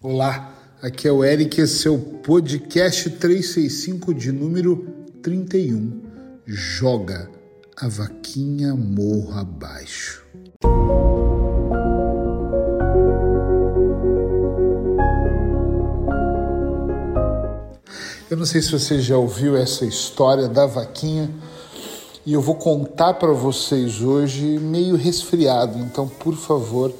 Olá, aqui é o Eric, esse é o podcast 365 de número 31. Joga a vaquinha morro abaixo. Eu não sei se você já ouviu essa história da vaquinha e eu vou contar para vocês hoje meio resfriado, então por favor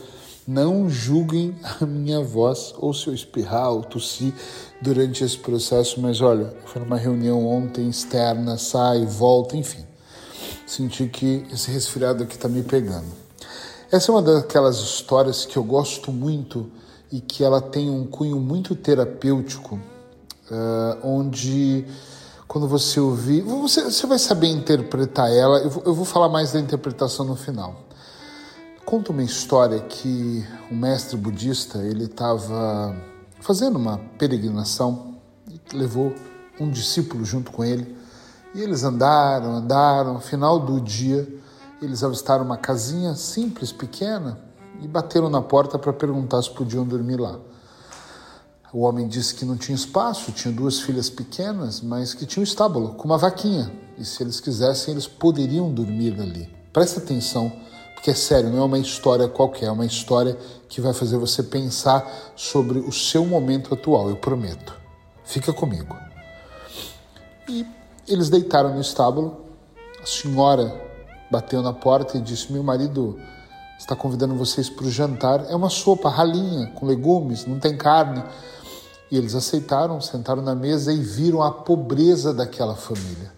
não julguem a minha voz ou se eu espirrar ou tossir durante esse processo, mas olha, foi numa reunião ontem externa, sai, volta, enfim. Senti que esse resfriado aqui está me pegando. Essa é uma daquelas histórias que eu gosto muito e que ela tem um cunho muito terapêutico, uh, onde quando você ouvir, você, você vai saber interpretar ela. Eu eu vou falar mais da interpretação no final. Conta uma história que um mestre budista ele estava fazendo uma peregrinação e levou um discípulo junto com ele e eles andaram, andaram. No final do dia eles avistaram uma casinha simples, pequena e bateram na porta para perguntar se podiam dormir lá. O homem disse que não tinha espaço, tinha duas filhas pequenas, mas que tinha um estábulo com uma vaquinha e se eles quisessem eles poderiam dormir ali. Presta atenção porque é sério, não é uma história qualquer, é uma história que vai fazer você pensar sobre o seu momento atual, eu prometo. Fica comigo. E eles deitaram no estábulo. A senhora bateu na porta e disse: Meu marido está convidando vocês para o jantar. É uma sopa ralinha, com legumes, não tem carne. E eles aceitaram, sentaram na mesa e viram a pobreza daquela família.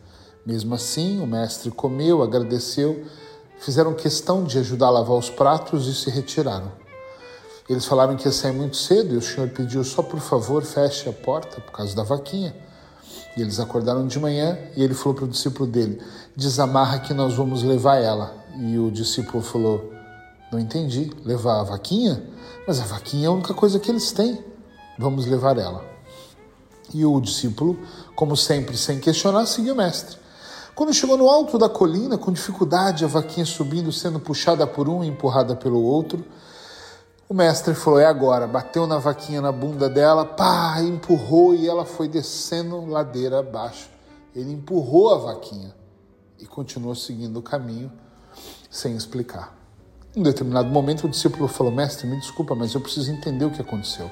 Mesmo assim, o mestre comeu, agradeceu fizeram questão de ajudar a lavar os pratos e se retiraram. Eles falaram que ia sair muito cedo e o senhor pediu só por favor feche a porta por causa da vaquinha. E eles acordaram de manhã e ele falou para o discípulo dele: desamarra que nós vamos levar ela. E o discípulo falou: não entendi, levar a vaquinha? Mas a vaquinha é a única coisa que eles têm. Vamos levar ela. E o discípulo, como sempre, sem questionar, seguiu o mestre. Quando chegou no alto da colina, com dificuldade, a vaquinha subindo, sendo puxada por um e empurrada pelo outro, o mestre falou: É agora. Bateu na vaquinha na bunda dela, pá, empurrou e ela foi descendo ladeira abaixo. Ele empurrou a vaquinha e continuou seguindo o caminho sem explicar. Em determinado momento, o discípulo falou: Mestre, me desculpa, mas eu preciso entender o que aconteceu.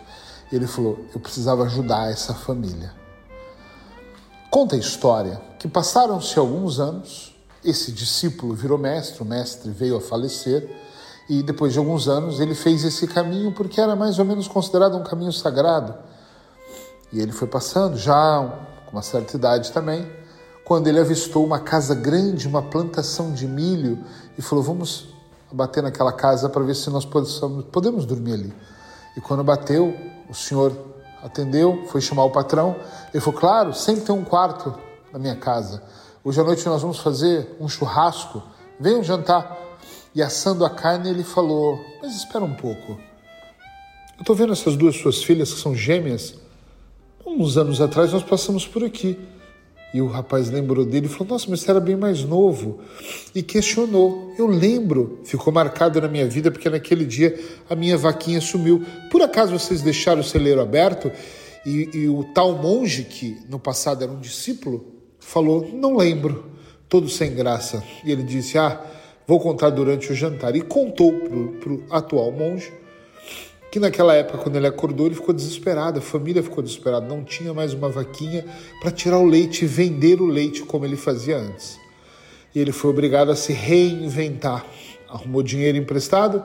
Ele falou: Eu precisava ajudar essa família. Conta a história que passaram-se alguns anos, esse discípulo virou mestre, o mestre veio a falecer, e depois de alguns anos ele fez esse caminho porque era mais ou menos considerado um caminho sagrado. E ele foi passando, já com uma certa idade também, quando ele avistou uma casa grande, uma plantação de milho, e falou: Vamos bater naquela casa para ver se nós podemos, podemos dormir ali. E quando bateu, o senhor atendeu, foi chamar o patrão. Ele falou: Claro, sempre tem um quarto na minha casa. Hoje à noite nós vamos fazer um churrasco. Venham jantar. E assando a carne, ele falou: Mas espera um pouco. Eu estou vendo essas duas suas filhas que são gêmeas. Uns anos atrás nós passamos por aqui. E o rapaz lembrou dele e falou: Nossa, mas você era bem mais novo. E questionou. Eu lembro, ficou marcado na minha vida porque naquele dia a minha vaquinha sumiu. Por acaso vocês deixaram o celeiro aberto? E, e o tal monge, que no passado era um discípulo, falou: Não lembro, todo sem graça. E ele disse: Ah, vou contar durante o jantar. E contou para o atual monge que naquela época, quando ele acordou, ele ficou desesperado, a família ficou desesperada, não tinha mais uma vaquinha para tirar o leite e vender o leite como ele fazia antes. E ele foi obrigado a se reinventar. Arrumou dinheiro emprestado,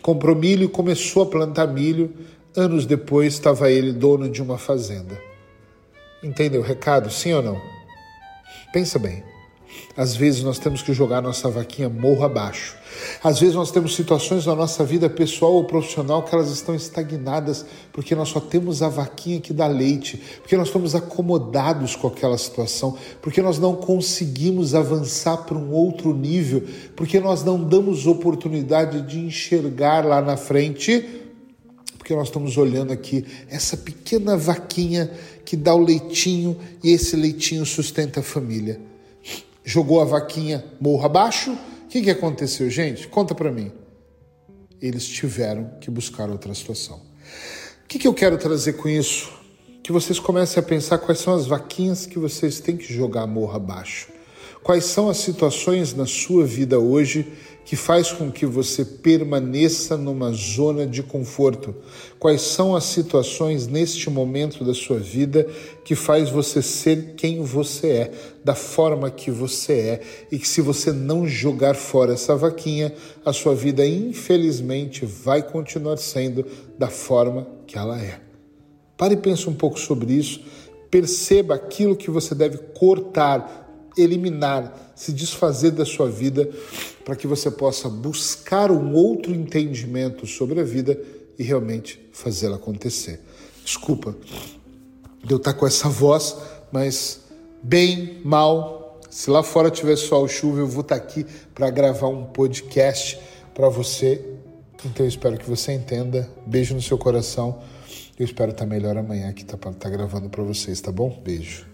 comprou milho e começou a plantar milho. Anos depois, estava ele dono de uma fazenda. Entendeu o recado, sim ou não? Pensa bem. Às vezes nós temos que jogar nossa vaquinha morro abaixo. Às vezes nós temos situações na nossa vida pessoal ou profissional que elas estão estagnadas porque nós só temos a vaquinha que dá leite, porque nós estamos acomodados com aquela situação, porque nós não conseguimos avançar para um outro nível, porque nós não damos oportunidade de enxergar lá na frente porque nós estamos olhando aqui essa pequena vaquinha que dá o leitinho e esse leitinho sustenta a família jogou a vaquinha morro abaixo. O que, que aconteceu, gente? Conta para mim. Eles tiveram que buscar outra situação. O que, que eu quero trazer com isso? Que vocês comecem a pensar quais são as vaquinhas que vocês têm que jogar morro abaixo. Quais são as situações na sua vida hoje que faz com que você permaneça numa zona de conforto? Quais são as situações neste momento da sua vida que faz você ser quem você é, da forma que você é, e que se você não jogar fora essa vaquinha, a sua vida infelizmente vai continuar sendo da forma que ela é. Pare e pense um pouco sobre isso. Perceba aquilo que você deve cortar, eliminar, se desfazer da sua vida, para que você possa buscar um outro entendimento sobre a vida e realmente fazê-la acontecer. Desculpa de eu estar com essa voz, mas bem, mal, se lá fora tiver sol, chuva, eu vou estar aqui para gravar um podcast para você. Então eu espero que você entenda. Beijo no seu coração. Eu espero estar melhor amanhã aqui tá, tá gravando para vocês, tá bom? Beijo.